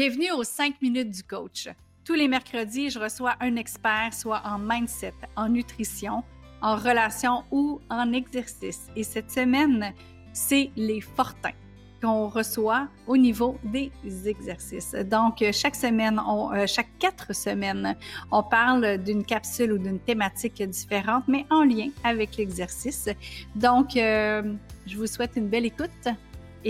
Bienvenue aux 5 minutes du coach. Tous les mercredis, je reçois un expert, soit en mindset, en nutrition, en relation ou en exercice. Et cette semaine, c'est les fortins qu'on reçoit au niveau des exercices. Donc, chaque semaine, euh, chaque quatre semaines, on parle d'une capsule ou d'une thématique différente, mais en lien avec l'exercice. Donc, euh, je vous souhaite une belle écoute.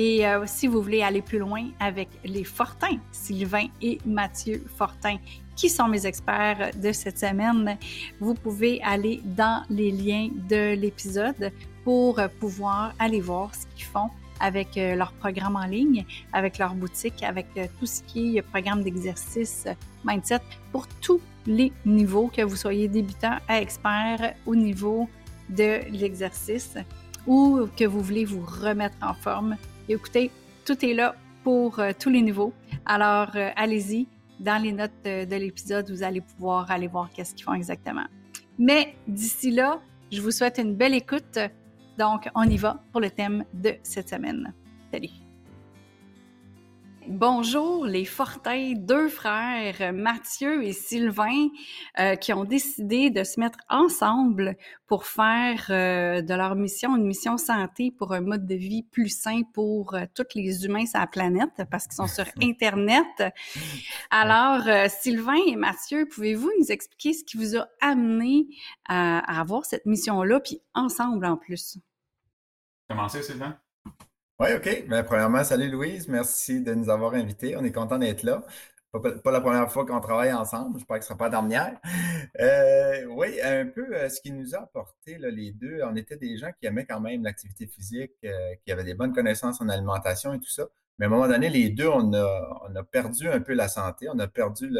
Et euh, si vous voulez aller plus loin avec les Fortins, Sylvain et Mathieu Fortin, qui sont mes experts de cette semaine, vous pouvez aller dans les liens de l'épisode pour pouvoir aller voir ce qu'ils font avec euh, leur programme en ligne, avec leur boutique, avec euh, tout ce qui est programme d'exercice, mindset, pour tous les niveaux, que vous soyez débutant à expert au niveau de l'exercice ou que vous voulez vous remettre en forme. Écoutez, tout est là pour euh, tous les niveaux. Alors, allez-y. Dans les notes de l'épisode, vous allez pouvoir aller voir qu'est-ce qu'ils font exactement. Mais d'ici là, je vous souhaite une belle écoute. Donc, on y va pour le thème de cette semaine. Salut! Bonjour les Fortins, deux frères, Mathieu et Sylvain, euh, qui ont décidé de se mettre ensemble pour faire euh, de leur mission une mission santé pour un mode de vie plus sain pour euh, tous les humains sur la planète, parce qu'ils sont sur Internet. Alors, Sylvain et Mathieu, pouvez-vous nous expliquer ce qui vous a amené à, à avoir cette mission-là, puis ensemble en plus? Commencer, Sylvain? Oui, OK. Bien, premièrement, salut Louise. Merci de nous avoir invités. On est content d'être là. Pas, la première fois qu'on travaille ensemble. J'espère que ce ne sera pas la dernière. Euh, oui, un peu euh, ce qui nous a apporté, les deux, on était des gens qui aimaient quand même l'activité physique, euh, qui avaient des bonnes connaissances en alimentation et tout ça. Mais à un moment donné, les deux, on a, on a perdu un peu la santé. On a perdu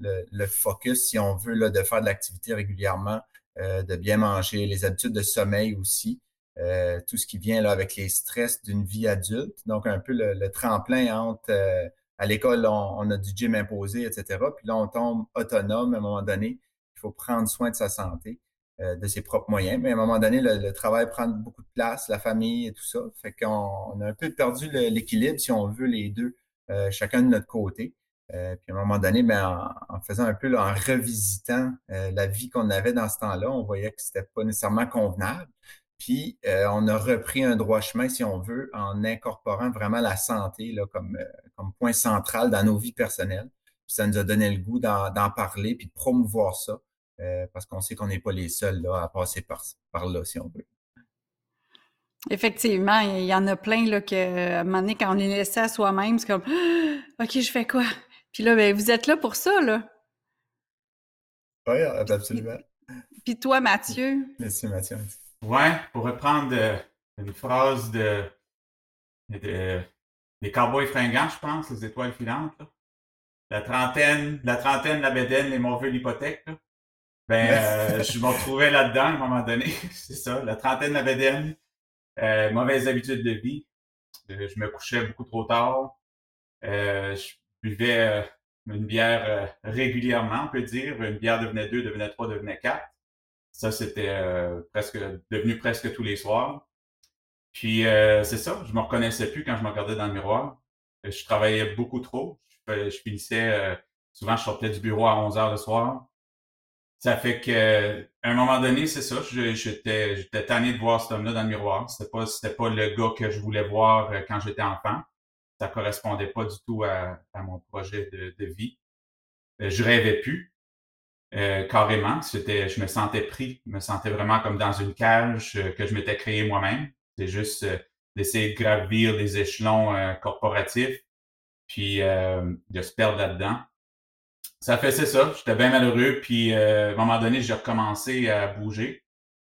le, focus, si on veut, là, de faire de l'activité régulièrement, de bien manger, les habitudes de sommeil aussi. Euh, tout ce qui vient là avec les stress d'une vie adulte. Donc, un peu le, tremplin entre euh, à l'école, on, a du gym imposé, etc. Puis là, on tombe autonome à un moment donné. Il faut prendre soin de sa santé, euh, de ses propres moyens. Mais à un moment donné, le, travail prend beaucoup de place, la famille et tout ça. Fait qu'on a un peu perdu l'équilibre, si on veut, les deux, chacun de notre côté. puis à un moment donné, ben, en, faisant un peu, en revisitant la vie qu'on avait dans ce temps-là, on voyait que c'était pas nécessairement convenable. Puis, euh, on a repris un droit chemin, si on veut, en incorporant vraiment la santé là, comme, euh, comme point central dans nos vies personnelles. Puis ça nous a donné le goût d'en parler puis de promouvoir ça, euh, parce qu'on sait qu'on n'est pas les seuls là, à passer par, par là, si on veut. Effectivement, il y en a plein là, que, à un moment donné, quand on est laissé à soi-même, c'est comme OK, je fais quoi? Puis là, ben, vous êtes là pour ça, là. Oui, absolument. Puis toi, Mathieu? Merci, Mathieu. Ouais, pour reprendre euh, une phrase de, de, des cowboys fringants, je pense, les étoiles filantes. La trentaine, la trentaine, la bédaine, les mauvais l'hypothèque. Ben, euh, je me retrouvais là-dedans à un moment donné. C'est ça, la trentaine, la bédaine, euh, mauvaises habitudes de vie. je me couchais beaucoup trop tard. je buvais une bière régulièrement, on peut dire. Une bière devenait deux, devenait trois, devenait quatre. Ça, c'était euh, presque devenu presque tous les soirs. Puis euh, c'est ça, je me reconnaissais plus quand je me regardais dans le miroir. Je travaillais beaucoup trop. Je, finissais, euh, souvent je sortais du bureau à 11 heures le soir. Ça fait que à un moment donné, c'est ça, j'étais j'étais tanné de voir cet homme-là dans le miroir. C'était pas c'était pas le gars que je voulais voir quand j'étais enfant. Ça correspondait pas du tout à, mon projet de, de vie. Je rêvais plus. Euh, carrément. C'était, je me sentais pris, je me sentais vraiment comme dans une cage euh, que je m'étais créé moi-même. C'est juste euh, d'essayer de gravir des échelons corporatifs, puis de se perdre là-dedans. Ça fait c'est ça. J'étais bien malheureux, puis à un moment donné, j'ai recommencé à bouger.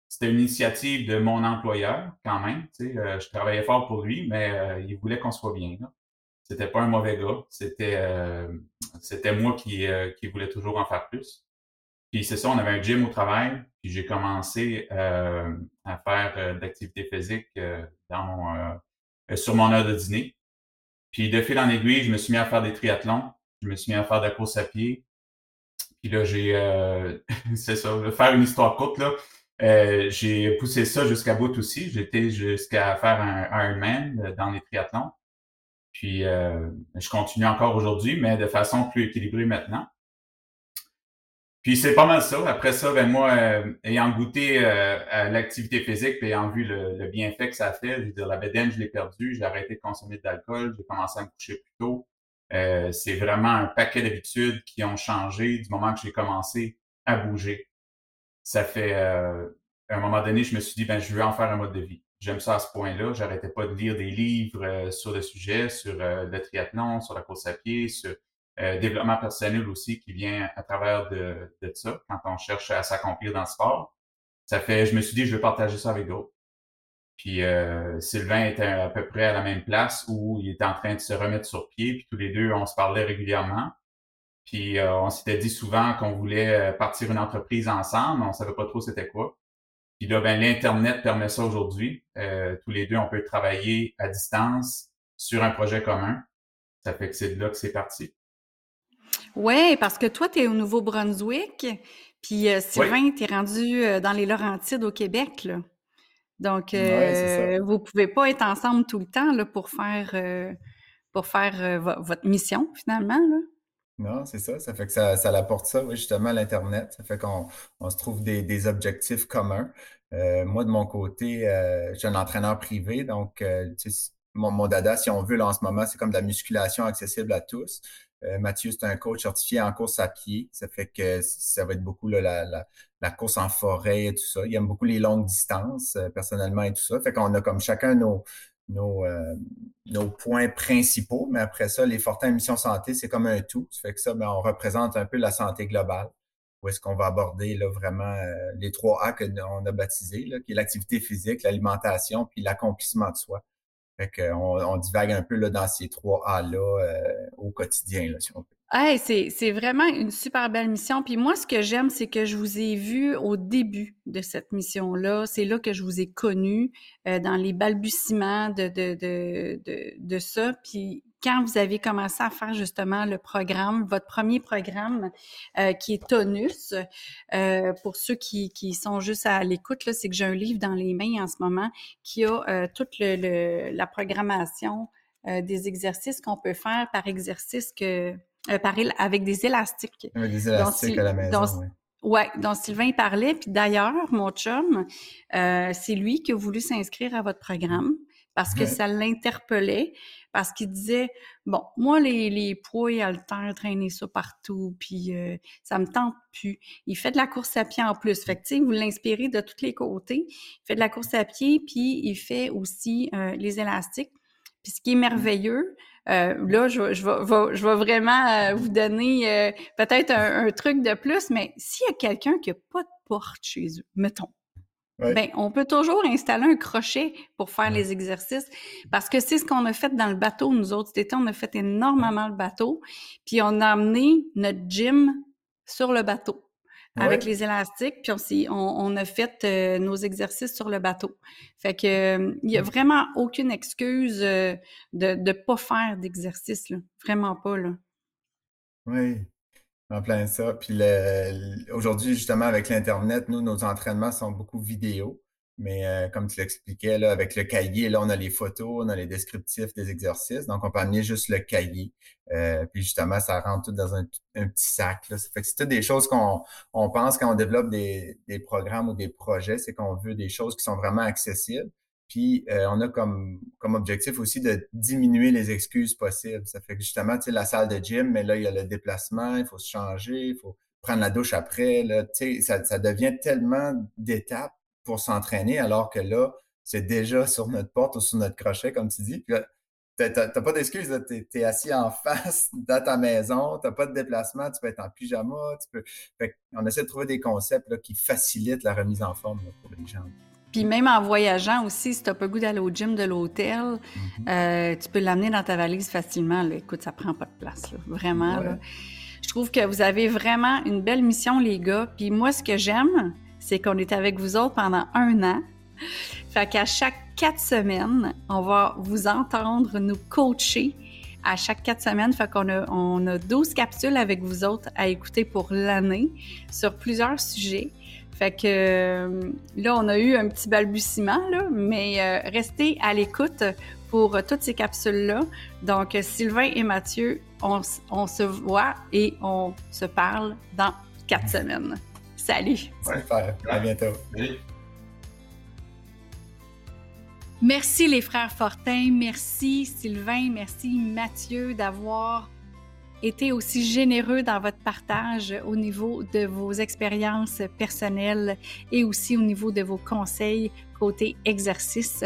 C'était une initiative de mon employeur, quand même. Tu sais, je travaillais fort pour lui, mais il voulait qu'on soit bien. Là. C'était pas un mauvais gars. C'était c'était moi qui, qui voulais toujours en faire plus. Puis c'est ça, on avait un gym au travail, puis j'ai commencé euh, à faire euh, de l'activité physique euh, dans mon, sur mon heure de dîner. Puis de fil en aiguille, je me suis mis à faire des triathlons, je me suis mis à faire de la course à pied. Puis là, j'ai, c'est ça, faire une histoire courte là, j'ai poussé ça jusqu'à bout aussi. J'étais jusqu'à faire un Ironman dans les triathlons. Puis je continue encore aujourd'hui, mais de façon plus équilibrée maintenant. Puis c'est pas mal ça. Après ça, ben moi, ayant goûté à l'activité physique et ayant vu le, bienfait que ça fait, je veux dire, la bédaine, je l'ai perdu, j'ai arrêté de consommer de l'alcool, j'ai commencé à me coucher plus tôt. c'est vraiment un paquet d'habitudes qui ont changé du moment que j'ai commencé à bouger. Ça fait, à un moment donné, je me suis dit, ben je veux en faire un mode de vie j'aime ça à ce point-là. J'arrêtais pas de lire des livres euh, sur le sujet, sur euh, le triathlon, sur la course à pied, sur euh, développement personnel aussi qui vient à travers de, de ça quand on cherche à s'accomplir dans le sport. Ça fait, je me suis dit, je vais partager ça avec d'autres. Puis Sylvain était à peu près à la même place où il était en train de se remettre sur pied, puis tous les deux, on se parlait régulièrement. Puis on s'était dit souvent qu'on voulait partir une entreprise ensemble, on savait pas trop c'était quoi. Puis là, ben, l'Internet permet ça aujourd'hui. Euh, tous les deux, on peut travailler à distance sur un projet commun. Ça fait que c'est de là que c'est parti. Oui, parce que toi, tu es au Nouveau-Brunswick, puis euh, Sylvain, tu es rendu euh, dans les Laurentides au Québec. Là. Donc, euh, vous pouvez pas être ensemble tout le temps là, pour faire, pour faire votre mission, finalement. Là. Non, c'est ça. Ça fait que ça, ça apporte ça, oui, justement, l'Internet. Ça fait qu'on on se trouve des, des objectifs communs. Moi, de mon côté, je suis un entraîneur privé, donc mon, mon, dada, si on veut, là, en ce moment, c'est comme de la musculation accessible à tous. Mathieu, c'est un coach certifié en course à pied. Ça fait que ça va être beaucoup là, la, course en forêt et tout ça. Il aime beaucoup les longues distances, personnellement, et tout ça. Fait qu'on a comme chacun nos, nos, euh, points principaux, mais après ça, les Fortins Mission Santé, c'est comme un tout. Ça fait que ça, ben, on représente un peu la santé globale. Où est-ce qu'on va aborder là, vraiment euh, les trois A qu'on a baptisés, qui est l'activité physique, l'alimentation, puis l'accomplissement de soi. Fait on divague un peu là, dans ces trois A-là euh, au quotidien, là, si on peut. Hey, c'est vraiment une super belle mission. Puis moi, ce que j'aime, c'est que je vous ai vu au début de cette mission-là. C'est là que je vous ai connu euh, dans les balbutiements de, de, de, de, de ça. Puis quand vous avez commencé à faire justement le programme, votre premier programme euh, qui est Tonus, euh, pour ceux qui, qui sont juste à l'écoute, c'est que j'ai un livre dans les mains en ce moment qui a euh, toute le, la programmation euh, des exercices qu'on peut faire par exercice que euh, avec des élastiques. Avec des élastiques à la maison, oui. Ouais, dont Sylvain parlait. Puis d'ailleurs, mon chum, euh, c'est lui qui a voulu s'inscrire à votre programme parce que ça l'interpellait, parce qu'il disait, bon, moi, les, les poids et haltères, traîner ça partout, puis euh, ça me tente plus. Il fait de la course à pied en plus. Fait que, vous l'inspirez de tous les côtés. Il fait de la course à pied, puis il fait aussi euh, les élastiques. Puis ce qui est merveilleux, euh, là, je, je, vais, je vais vraiment euh, vous donner euh, peut-être un, truc de plus, mais s'il y a quelqu'un qui n'a pas de porte chez eux, mettons, ben, on peut toujours installer un crochet pour faire les exercices parce que c'est ce qu'on a fait dans le bateau, nous autres. Cet été, on a fait énormément le bateau, puis on a amené notre gym sur le bateau avec les élastiques, puis on, on, a fait euh, nos exercices sur le bateau. Fait que euh, il y a vraiment aucune excuse euh, de ne pas faire d'exercice. Vraiment pas, là. Oui, en plein ça. Puis aujourd'hui, justement, avec l'Internet, nous, nos entraînements sont beaucoup vidéo. Mais euh, comme tu l'expliquais, là, avec le cahier, là, on a les photos, on a les descriptifs des exercices. Donc, on peut amener juste le cahier. Euh, puis justement, ça rentre tout dans un, petit sac. Là. C'est toutes des choses qu'on on pense quand on développe des, des programmes ou des projets, c'est qu'on veut des choses qui sont vraiment accessibles. Puis euh, on a comme, objectif aussi de diminuer les excuses possibles. Ça fait que justement, tu sais, la salle de gym, mais là, il y a le déplacement, il faut se changer, il faut prendre la douche après. Là, tu sais, ça, devient tellement d'étapes pour s'entraîner, alors que là, c'est déjà sur notre porte ou sur notre crochet, comme tu dis. Puis t'as pas d'excuse, t'es es assis en face dans ta maison, t'as pas de déplacement, tu peux être en pyjama, tu peux. Fait on essaie de trouver des concepts là, qui facilitent la remise en forme pour les gens. Puis même en voyageant aussi, si tu n'as pas le goût d'aller au gym de l'hôtel, mm-hmm. euh, tu peux l'amener dans ta valise facilement. Écoute, ça prend pas de place, vraiment. Je trouve que vous avez vraiment une belle mission, les gars. Puis moi, ce que j'aime, c'est qu'on est avec vous autres pendant un an. Fait qu'à chaque quatre semaines, on va vous entendre nous coacher à chaque quatre semaines. Fait qu'on a, on a 12 capsules avec vous autres à écouter pour l'année sur plusieurs sujets. Fait que euh, là, on a eu un petit balbutiement, là, mais euh, restez à l'écoute pour toutes ces capsules-là. Donc, Sylvain et Mathieu, on, on, se voit et on se parle dans quatre semaines. Salut! Super, à bientôt. Merci les frères Fortin, merci Sylvain, merci Mathieu d'avoir été aussi généreux dans votre partage au niveau de vos expériences personnelles et aussi au niveau de vos conseils côté exercice.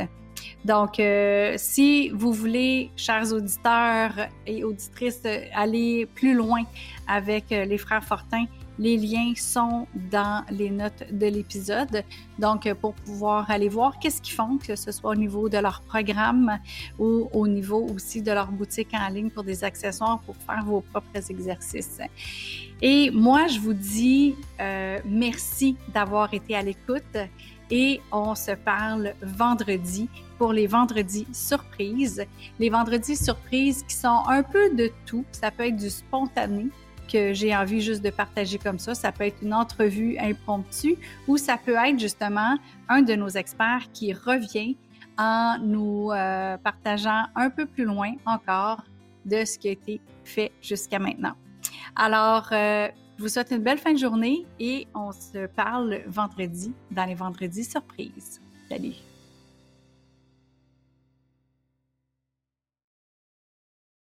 Donc, euh, si vous voulez, chers auditeurs et auditrices, aller plus loin avec euh, les frères Fortin, les liens sont dans les notes de l'épisode. Donc, pour pouvoir aller voir qu'est-ce qu'ils font, que ce soit au niveau de leur programme ou au niveau aussi de leur boutique en ligne pour des accessoires pour faire vos propres exercices. Et moi, je vous dis euh, merci d'avoir été à l'écoute et on se parle vendredi pour les vendredis surprises. Les vendredis surprises qui sont un peu de tout. Ça peut être du spontané, que j'ai envie juste de partager comme ça. Ça peut être une entrevue impromptue ou ça peut être justement un de nos experts qui revient en nous euh, partageant un peu plus loin encore de ce qui a été fait jusqu'à maintenant. Alors, euh, je vous souhaite une belle fin de journée et on se parle vendredi dans les vendredis surprises. Salut!